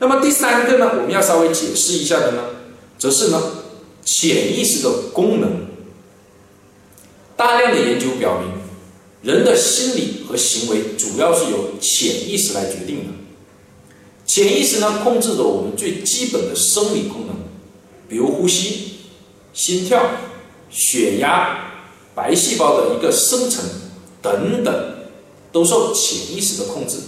那么第三个呢，我们要稍微解释一下的呢，则是呢潜意识的功能。大量的研究表明，人的心理和行为主要是由潜意识来决定的。潜意识呢，控制着我们最基本的生理功能，比如呼吸、心跳、血压、白细胞的一个生成等等，都受潜意识的控制。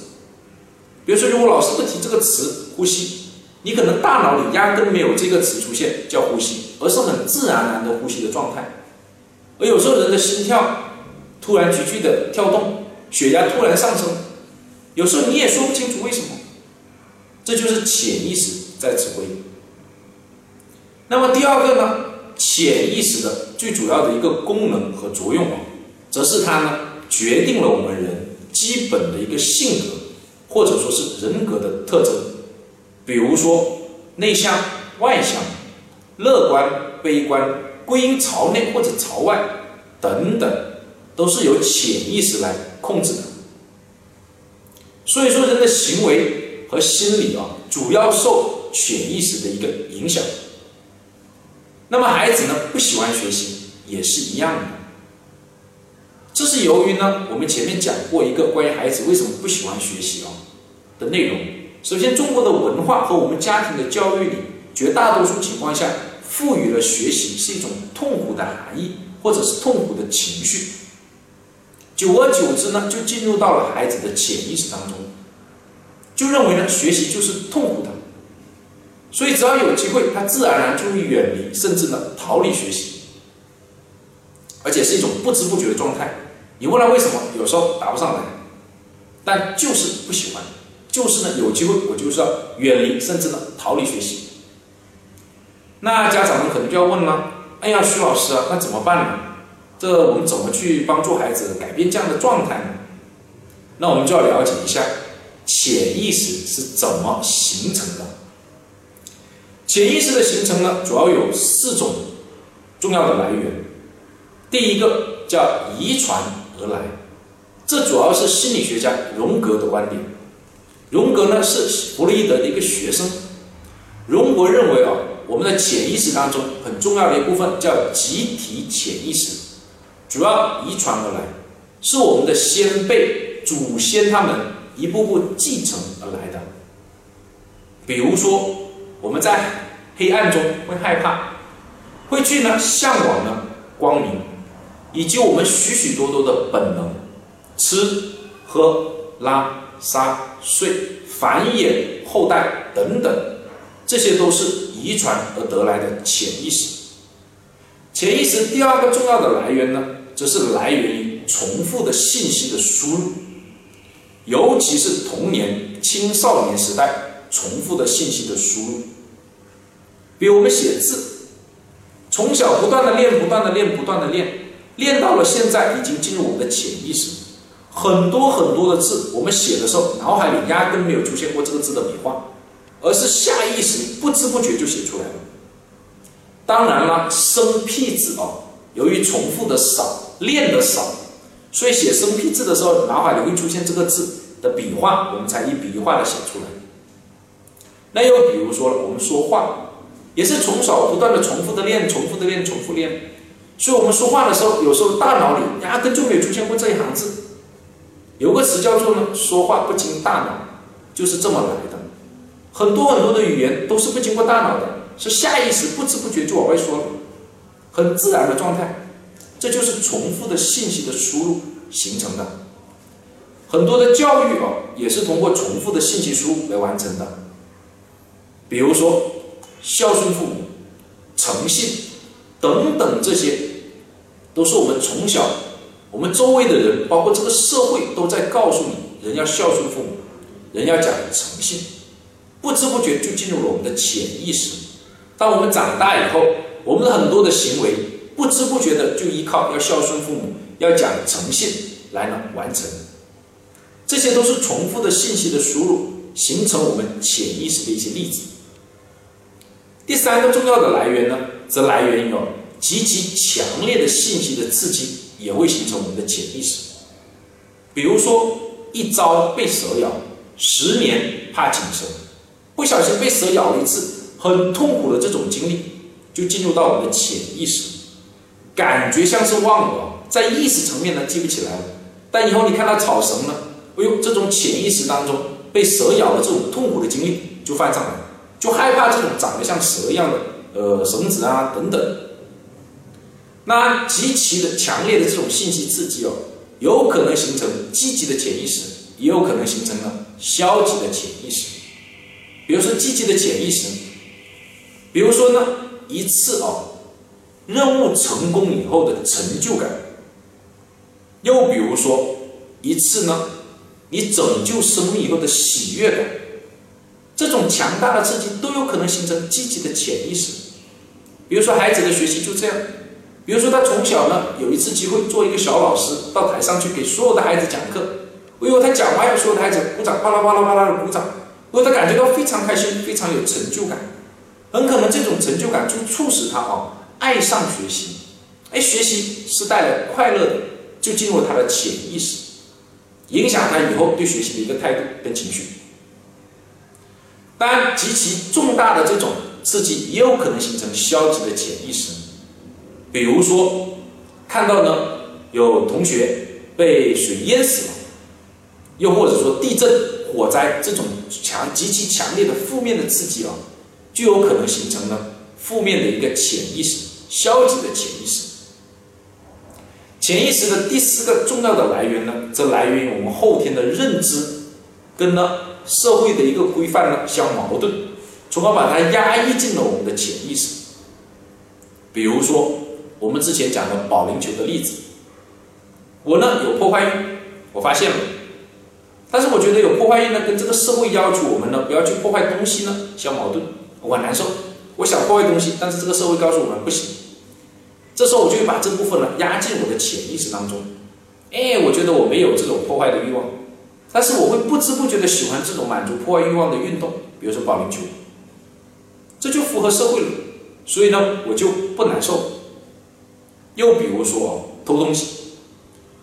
比如说，如果老师不提这个词“呼吸”，你可能大脑里压根没有这个词出现叫呼吸，而是很自然而然的呼吸的状态。而有时候人的心跳突然急剧的跳动，血压突然上升，有时候你也说不清楚为什么，这就是潜意识在指挥。那么第二个呢，潜意识的最主要的一个功能和作用啊，则是它呢决定了我们人基本的一个性格。或者说是人格的特征，比如说内向、外向、乐观、悲观、归因朝内或者朝外等等，都是由潜意识来控制的。所以说，人的行为和心理啊，主要受潜意识的一个影响。那么，孩子呢不喜欢学习也是一样的，这是由于呢，我们前面讲过一个关于孩子为什么不喜欢学习啊。的内容，首先，中国的文化和我们家庭的教育里，绝大多数情况下赋予了学习是一种痛苦的含义，或者是痛苦的情绪。久而久之呢，就进入到了孩子的潜意识当中，就认为呢学习就是痛苦的，所以只要有机会，他自然而然就会远离，甚至呢逃离学习，而且是一种不知不觉的状态。你问他为什么，有时候答不上来，但就是不喜欢。就是呢，有机会我就是要远离，甚至呢逃离学习。那家长们可能就要问了：哎呀，徐老师啊，那怎么办呢？这我们怎么去帮助孩子改变这样的状态呢？那我们就要了解一下潜意识是怎么形成的。潜意识的形成呢，主要有四种重要的来源。第一个叫遗传而来，这主要是心理学家荣格的观点。荣格呢是弗洛伊德的一个学生。荣格认为啊，我们的潜意识当中很重要的一部分叫集体潜意识，主要遗传而来，是我们的先辈、祖先他们一步步继承而来的。比如说，我们在黑暗中会害怕，会去呢向往呢光明，以及我们许许多多的本能，吃、喝、拉。撒、睡、繁衍后代等等，这些都是遗传而得来的潜意识。潜意识第二个重要的来源呢，则是来源于重复的信息的输入，尤其是童年、青少年时代重复的信息的输入。比如我们写字，从小不断的练、不断的练、不断的练，练到了现在已经进入我们的潜意识。很多很多的字，我们写的时候，脑海里压根没有出现过这个字的笔画，而是下意识不知不觉就写出来了。当然了，生僻字啊，由于重复的少，练的少，所以写生僻字的时候，脑海里会出现这个字的笔画，我们才一笔一画的写出来。那又比如说，我们说话也是从小不断的重复的练，重复的练，重复练，所以我们说话的时候，有时候大脑里压根就没有出现过这一行字。有个词叫做呢，说话不经大脑，就是这么来的。很多很多的语言都是不经过大脑的，是下意识不知不觉就往外说了，很自然的状态。这就是重复的信息的输入形成的。很多的教育啊，也是通过重复的信息输入来完成的。比如说孝顺父母、诚信等等，这些都是我们从小。我们周围的人，包括这个社会，都在告诉你：人要孝顺父母，人要讲诚信。不知不觉就进入了我们的潜意识。当我们长大以后，我们的很多的行为，不知不觉的就依靠要孝顺父母、要讲诚信来呢完成。这些都是重复的信息的输入形成我们潜意识的一些例子。第三个重要的来源呢，则来源于极其强烈的信息的刺激，也会形成我们的潜意识。比如说，一朝被蛇咬，十年怕井绳，不小心被蛇咬了一次，很痛苦的这种经历，就进入到我们的潜意识，感觉像是忘了，在意识层面呢记不起来了。但以后你看到草绳呢，哎呦，这种潜意识当中被蛇咬的这种痛苦的经历就翻上来了，就害怕这种长得像蛇一样的呃绳子啊等等。那极其的强烈的这种信息刺激哦，有可能形成积极的潜意识，也有可能形成了消极的潜意识。比如说积极的潜意识，比如说呢一次哦任务成功以后的成就感。又比如说，一次呢，你拯救生命以后的喜悦感，这种强大的刺激都有可能形成积极的潜意识。比如说孩子的学习就这样，比如说他从小呢有一次机会做一个小老师，到台上去给所有的孩子讲课，哎呦，他讲完，所有的孩子鼓掌，啪啦啪啦啪啦的鼓掌，哎呦，他感觉到非常开心，非常有成就感，很可能这种成就感就促使他啊爱上学习，哎，学习是带来快乐的。就进入他的潜意识，影响他以后对学习的一个态度跟情绪。当然，极其重大的这种刺激也有可能形成消极的潜意识。比如说，看到呢有同学被水淹死了，又或者说地震、火灾这种强极其强烈的负面的刺激啊，就有可能形成了负面的一个潜意识、消极的潜意识。潜意识的第四个重要的来源呢，则来源于我们后天的认知，跟呢社会的一个规范呢相矛盾，从而把它压抑进了我们的潜意识。比如说我们之前讲的保龄球的例子，我呢有破坏欲，我发现了，但是我觉得有破坏欲呢，跟这个社会要求我们呢不要去破坏东西呢相矛盾，我很难受。我想破坏东西，但是这个社会告诉我们不行。这时候我就会把这部分呢压进我的潜意识当中，哎，我觉得我没有这种破坏的欲望，但是我会不知不觉的喜欢这种满足破坏欲望的运动，比如说保龄球，这就符合社会了，所以呢我就不难受。又比如说偷东西，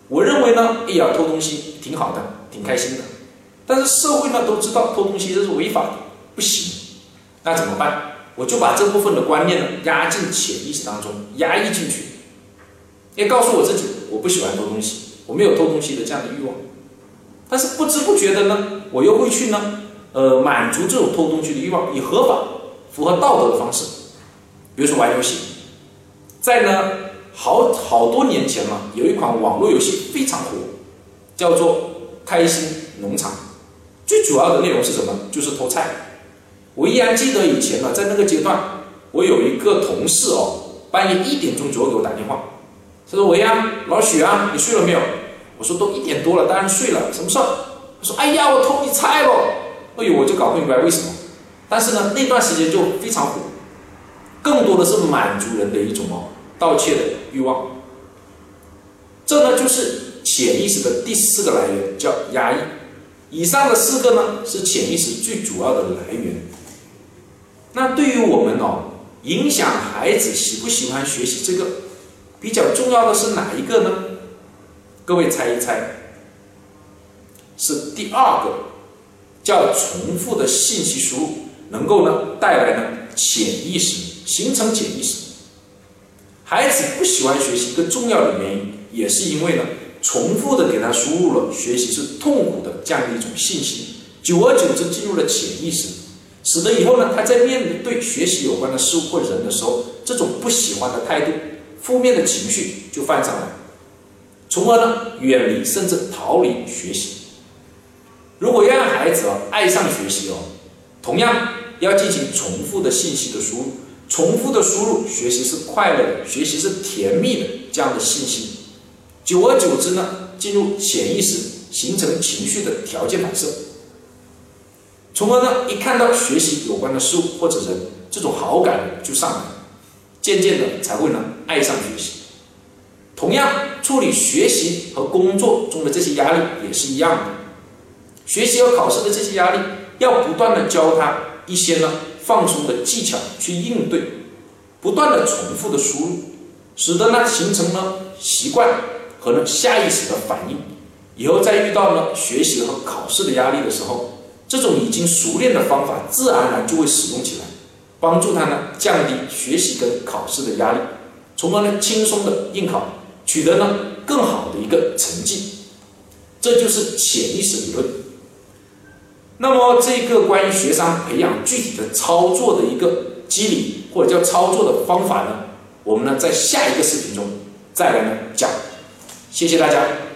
我认为呢，哎呀偷东西挺好的，挺开心的，但是社会呢都知道偷东西这是违法的，不行，那怎么办？我就把这部分的观念呢压进潜意识当中，压抑进去，也告诉我自己，我不喜欢偷东西，我没有偷东西的这样的欲望。但是不知不觉的呢，我又会去呢，呃，满足这种偷东西的欲望，以合法、符合道德的方式，比如说玩游戏。在呢，好好多年前了，有一款网络游戏非常火，叫做《开心农场》，最主要的内容是什么？就是偷菜。我依然记得以前呢，在那个阶段，我有一个同事哦，半夜一点钟左右给我打电话，他说：“喂啊，老许啊，你睡了没有？”我说：“都一点多了，当然睡了，什么事儿？”他说：“哎呀，我偷你菜了！”哎呦，我就搞不明白为什么。但是呢，那段时间就非常火，更多的是满足人的一种哦盗窃的欲望。这呢，就是潜意识的第四个来源，叫压抑。以上的四个呢，是潜意识最主要的来源。那对于我们哦，影响孩子喜不喜欢学习这个比较重要的是哪一个呢？各位猜一猜，是第二个，叫重复的信息输入能够呢带来呢潜意识形成潜意识。孩子不喜欢学习一个重要的原因，也是因为呢重复的给他输入了学习是痛苦的这样的一种信息，久而久之进入了潜意识。使得以后呢，他在面对学习有关的事物或人的时候，这种不喜欢的态度、负面的情绪就泛上来，从而呢远离甚至逃离学习。如果要让孩子爱上学习哦，同样要进行重复的信息的输入，重复的输入学习是快乐的，学习是甜蜜的这样的信息，久而久之呢，进入潜意识，形成情绪的条件反射。从而呢，一看到学习有关的事物或者人，这种好感就上来，渐渐的才会呢爱上学习。同样，处理学习和工作中的这些压力也是一样的。学习和考试的这些压力，要不断的教他一些呢放松的技巧去应对，不断的重复的输入，使得呢形成了习惯和呢下意识的反应。以后再遇到呢学习和考试的压力的时候，这种已经熟练的方法自然而然就会使用起来，帮助他呢降低学习跟考试的压力，从而呢轻松的应考，取得呢更好的一个成绩。这就是潜意识理论。那么，这个关于学生培养具体的操作的一个机理或者叫操作的方法呢，我们呢在下一个视频中再来呢讲。谢谢大家。